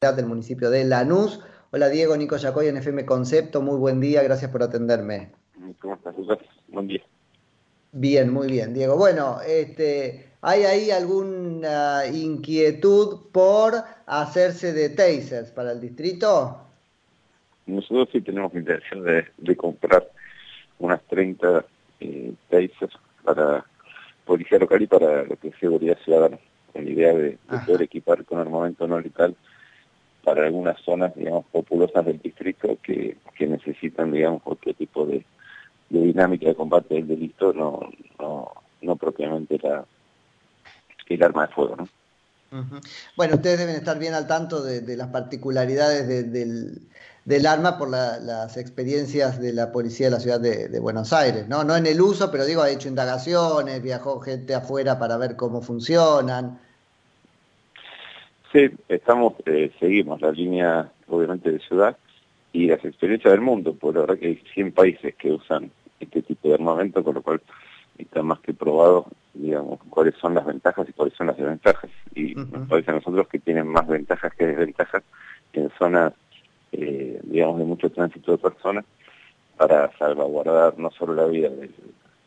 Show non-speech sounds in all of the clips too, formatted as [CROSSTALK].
del municipio de Lanús. Hola Diego, Nico Yacoy en FM Concepto, muy buen día, gracias por atenderme. ¿Cómo estás? Buen día. Bien, muy bien, Diego. Bueno, este, ¿hay ahí alguna inquietud por hacerse de tasers para el distrito? Nosotros sí tenemos intención de, de comprar unas 30 eh, tasers para policía local y para lo que es seguridad ciudadana, con la idea de, de poder equipar con armamento no letal zonas, digamos, populosas del distrito que, que necesitan, digamos, cualquier tipo de, dinámica de combate del delito, no, no, no propiamente la, el arma de fuego, ¿no? Bueno, ustedes deben estar bien al tanto de, las particularidades de, del, del, arma por la, las experiencias de la policía de la ciudad de, Buenos Aires, ¿no? No en el uso, pero digo, ha hecho indagaciones, viajó gente afuera para ver cómo funcionan. Sí, estamos, eh, seguimos la línea, obviamente, de ciudad y las experiencias del mundo, por la verdad que hay 100 países que usan este tipo de armamento, con lo cual está más que probado, digamos, cuáles son las ventajas y cuáles son las desventajas. Y uh -huh. nos parece a nosotros que tienen más ventajas que desventajas en zonas, eh, digamos, de mucho tránsito de personas para salvaguardar no solo la vida del,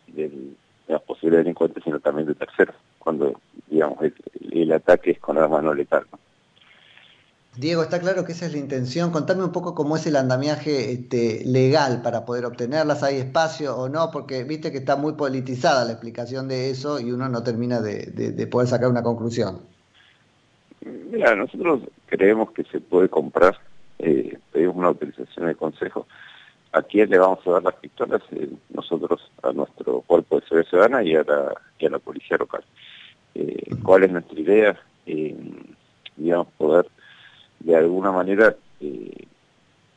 del, de los posibles delincuentes, sino también de terceros, cuando, digamos, el, el ataque es con arma no letal. ¿no? Diego, está claro que esa es la intención. Contame un poco cómo es el andamiaje este, legal para poder obtenerlas. ¿Hay espacio o no? Porque viste que está muy politizada la explicación de eso y uno no termina de, de, de poder sacar una conclusión. Mira, nosotros creemos que se puede comprar, eh, pedimos una autorización del Consejo. ¿A quién le vamos a dar las pistolas? Eh, nosotros, a nuestro cuerpo de seguridad ciudadana y a la, y a la policía local. Eh, ¿Cuál es nuestra idea? Eh, digamos, poder de alguna manera eh,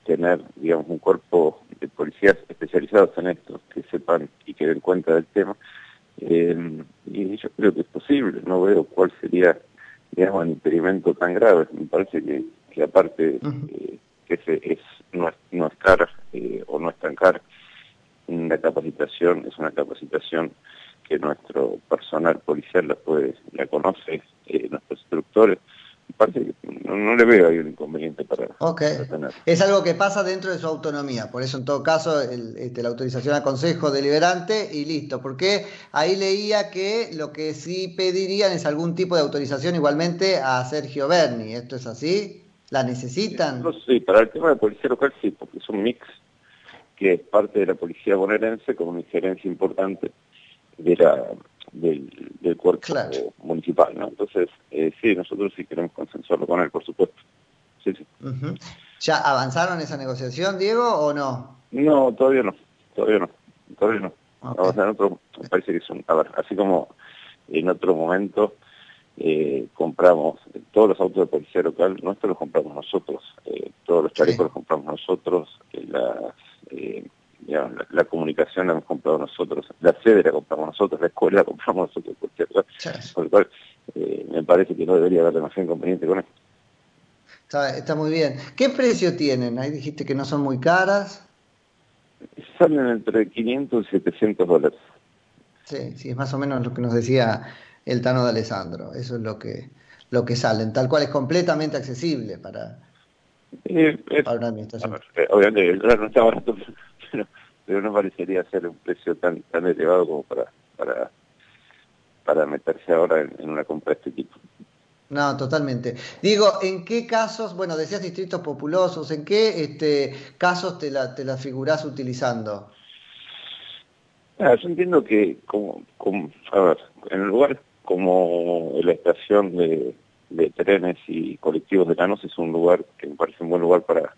tener, digamos, un cuerpo de policías especializados en esto, que sepan y que den cuenta del tema. Eh, y yo creo que es posible, no veo cuál sería, digamos, un impedimento tan grave. Me parece que, que aparte eh, que se, es, no, es, no es cara o no es tan cara, la capacitación es una capacitación que nuestro personal policial la puede, la conoce, eh, nuestros instructores, parece que no, no, le veo ahí un inconveniente para, okay. para, tener. Es algo que pasa dentro de su autonomía, por eso en todo caso el, este, la autorización al Consejo Deliberante y listo, porque ahí leía que lo que sí pedirían es algún tipo de autorización igualmente a Sergio Berni, ¿esto es así? ¿La necesitan? No, sí, para el tema de policía local sí, porque es un mix que es parte de la policía bonaerense con una injerencia importante de la del, del cuerpo claro. municipal, ¿no? Entonces, eh, sí, nosotros sí queremos consensuarlo con él, por supuesto. Sí, sí. Uh -huh. ¿Ya avanzaron esa negociación, Diego, o no? No, todavía no, todavía no, todavía no. Okay. O sea, en otro, me parece que es un, a ver, así como en otro momento eh, compramos todos los autos de policía local, nuestros los compramos nosotros, eh, todos los chalecos sí. los compramos nosotros, eh, la, la, comunicación la hemos comprado nosotros, la sede la compramos nosotros, la escuela la compramos nosotros, por, cierto. Sí. por lo cual eh, me parece que no debería haber demasiado inconveniente con esto. Está, está, muy bien. ¿Qué precio tienen? Ahí dijiste que no son muy caras. Salen entre 500 y 700 dólares. Sí, sí, es más o menos lo que nos decía el Tano de Alessandro. Eso es lo que, lo que salen. Tal cual es completamente accesible para, eh, para una administración. Ver, eh, obviamente, el no está barato, [LAUGHS] pero, pero no parecería ser un precio tan tan elevado como para para para meterse ahora en, en, una compra de este tipo. No, totalmente. Digo, ¿en qué casos, bueno, decías distritos populosos, ¿en qué este, casos te la, te la figurás utilizando? Ah, yo entiendo que, como, como, a ver, en lugares como la estación de, de trenes y colectivos de Canos es un lugar que me parece un buen lugar para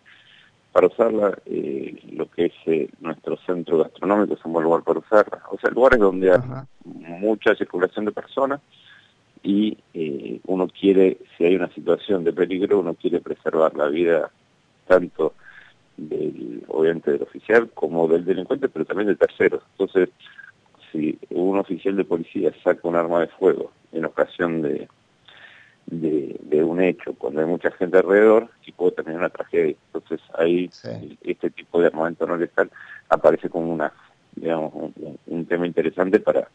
para usarla, eh, lo que es eh, nuestro centro gastronómico es un buen lugar para usarla. O sea, lugares donde hay mucha circulación de personas y eh, uno quiere, si hay una situación de peligro, uno quiere preservar la vida tanto del, obviamente del oficial como del delincuente, pero también de terceros. Entonces, si un oficial de policía saca un arma de fuego en ocasión de de, de, un hecho cuando hay mucha gente alrededor y puede terminar una tragedia. Entonces ahí sí. este tipo de armamento no letal aparece como una digamos un, un, tema interesante para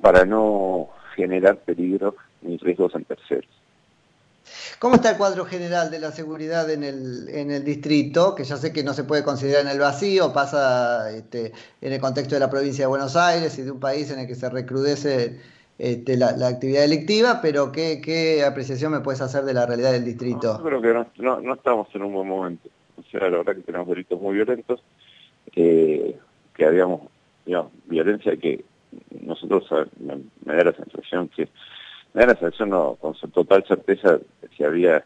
para no generar peligro ni riesgos en terceros. ¿Cómo está el cuadro general de la seguridad en el, en el distrito? Que ya sé que no se puede considerar en el vacío, pasa este, en el contexto de la provincia de Buenos Aires y de un país en el que se recrudece este, la, actividad delictiva, pero ¿qué, ¿qué, apreciación me puedes hacer de la realidad del distrito? yo creo que no, no, estamos en un buen momento. O sea, la verdad que tenemos delitos muy violentos, eh, que habíamos, digamos, violencia que nosotros me, da la sensación que, me da la sensación no, con total certeza que había,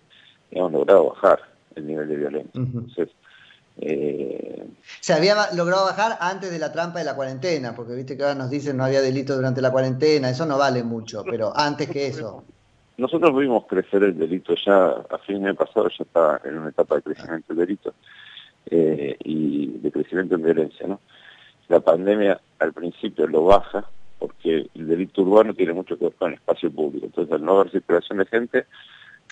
digamos, logrado bajar el nivel de violencia. Entonces, eh, Se había logrado bajar antes de la trampa de la cuarentena, porque viste que ahora nos dicen no había delito durante la cuarentena, eso no vale mucho, pero antes que eso. Nosotros vimos crecer el delito ya a fin de pasado, ya estaba en una etapa de crecimiento del delito eh, y de crecimiento en violencia. ¿no? La pandemia al principio lo baja porque el delito urbano tiene mucho que ver con el espacio público, entonces al no haber circulación de gente,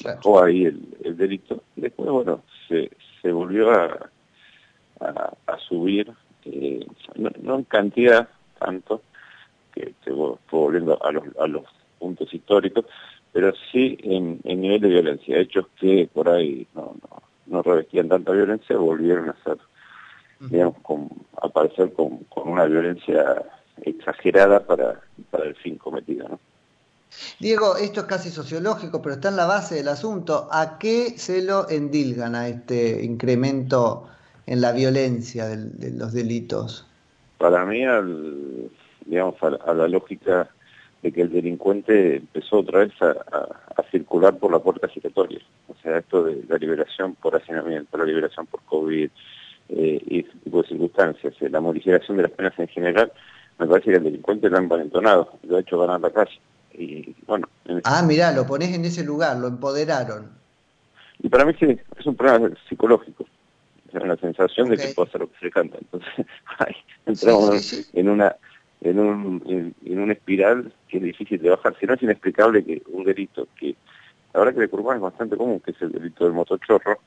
bajó ahí el, delito. Después, bueno, se, se volvió a, a, subir, eh, no, en cantidad tanto, que fue volviendo a los, a los puntos históricos, pero sí en, nivel de violencia. Hechos que por ahí no, no, revestían tanta violencia volvieron a ser, digamos, con, aparecer con, con una violencia exagerada para, para el fin cometido, ¿no? Diego, esto es casi sociológico, pero está en la base del asunto. ¿A qué se lo endilgan a este incremento en la violencia de, los delitos? Para mí, digamos, a, la lógica de que el delincuente empezó otra vez a, circular por la puerta giratoria. O sea, esto de la liberación por hacinamiento, la liberación por COVID eh, y ese tipo de circunstancias, eh, la modificación de las penas en general, me parece que el delincuente lo ha envalentonado, lo ha hecho ganar la calle. Y, bueno, Ah, mirá, lo pones en ese lugar, lo empoderaron. Y para mí sí, es un problema psicológico la sensación de que puedo hacer lo que se canta. Entonces, [LAUGHS] ahí entramos en una en un en, una espiral que es difícil de bajar. Si no es inexplicable que un delito que la verdad que de Curván es bastante común, que es el delito del motochorro,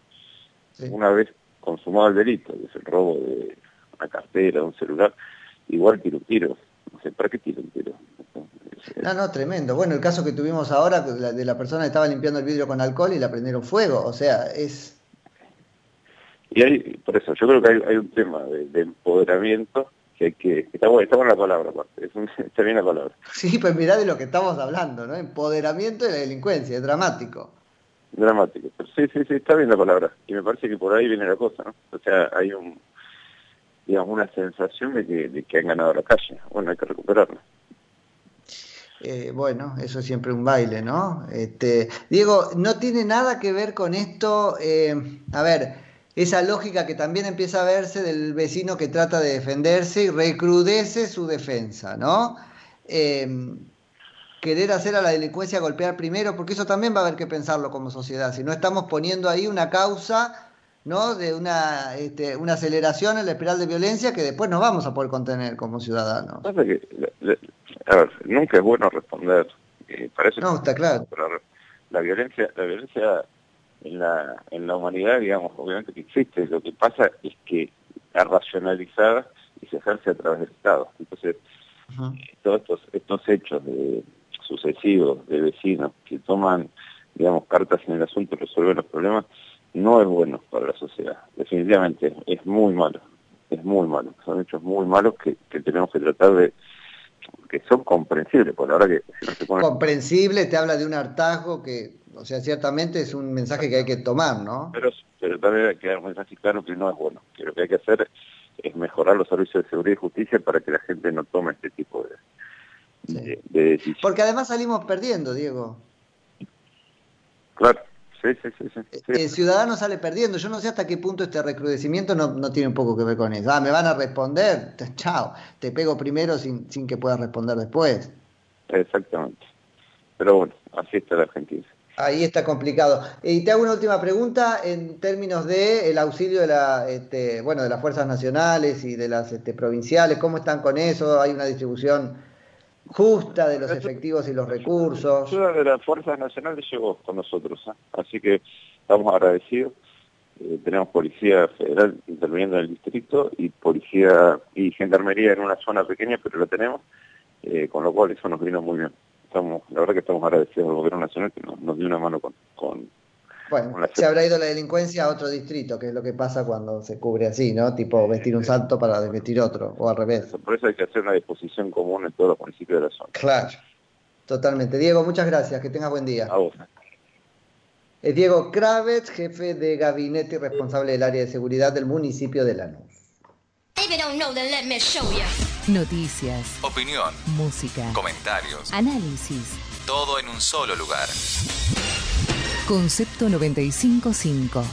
una vez consumado el delito, que es el robo de una cartera, de un celular, igual tiro un tiro. No sé, ¿para qué tiro un tiro? No, no, tremendo. Bueno, el caso que tuvimos ahora de la persona que estaba limpiando el vidrio con alcohol y la prendieron fuego. O sea, es y hay, por eso, yo creo que hay, un tema de, empoderamiento que hay que, está, bueno, está buena la palabra, aparte, es [LAUGHS] está bien la palabra. Sí, pues mirá de lo que estamos hablando, ¿no? Empoderamiento de la delincuencia, es dramático. Dramático, sí, sí, sí, está bien la palabra. Y me parece que por ahí viene la cosa, ¿no? O sea, hay un, digamos, una sensación de que, de que han ganado la calle. Bueno, hay que recuperarla. Eh, bueno, eso es siempre un baile, ¿no? Este, Diego, no tiene nada que ver con esto. Eh, a ver, esa lógica que también empieza a verse del vecino que trata de defenderse y recrudece su defensa, ¿no? Em, querer hacer a la delincuencia golpear primero, porque eso también va a haber que pensarlo como sociedad. Si no estamos poniendo ahí una causa, ¿no? De una, este, una aceleración en la espiral de violencia que después no vamos a poder contener como ciudadanos. a ver, nunca es bueno responder. Eh, no, está claro. la violencia, la violencia en la, en la humanidad, digamos, obviamente que existe. Lo que pasa es que es racionalizada y se ejerce a través del Estado. Entonces, todos estos, estos hechos de, sucesivos de vecinos que toman, digamos, cartas en el asunto y resuelven los problemas, no es bueno para la sociedad. Definitivamente, es muy malo. Es muy malo. Son hechos muy malos que, que tenemos que tratar de que son comprensibles, por la que Comprensible, te habla de un hartazgo que o sea, ciertamente es un mensaje que hay que tomar, ¿no? Pero, pero también hay que dar un mensaje claro que no es bueno. Que lo que hay que hacer es mejorar los servicios de seguridad y justicia para que la gente no tome este tipo de, decisiones. Porque además salimos perdiendo, Diego. Claro. Sí, sí, sí, sí, El ciudadano sale perdiendo. Yo no sé hasta qué punto este recrudecimiento no, no tiene un poco que ver con eso. Ah, me van a responder. [LAUGHS] Chao. Te pego primero sin, sin que puedas responder después. Exactamente. Pero bueno, así está la Argentina. Ahí está complicado. Y te hago una última pregunta en términos de el auxilio de la, este, bueno, de las fuerzas nacionales y de las este, provinciales. ¿Cómo están con eso? ¿Hay una distribución justa de los efectivos y los recursos? La ayuda de las fuerzas nacionales llegó con nosotros, ¿eh? así que estamos agradecidos. Eh, tenemos policía federal interviniendo en el distrito y policía y gendarmería en una zona pequeña, pero lo tenemos, eh, con lo cual eso nos vino muy bien estamos, la verdad que estamos agradecidos al gobierno nacional que nos, dio una mano con, Bueno, se habrá ido la delincuencia a otro distrito, que es lo que pasa cuando se cubre así, ¿no? Tipo vestir un salto para desvestir otro, o al revés. Por eso hay que hacer una disposición común en todos los municipios de la zona. Claro, totalmente. Diego, muchas gracias, que tengas buen día. A vos. Es Diego Kravets, jefe de gabinete y responsable del área de seguridad del municipio de Lanús. Noticias, opinión, música, comentarios, análisis. Todo en un solo lugar. Concepto 955.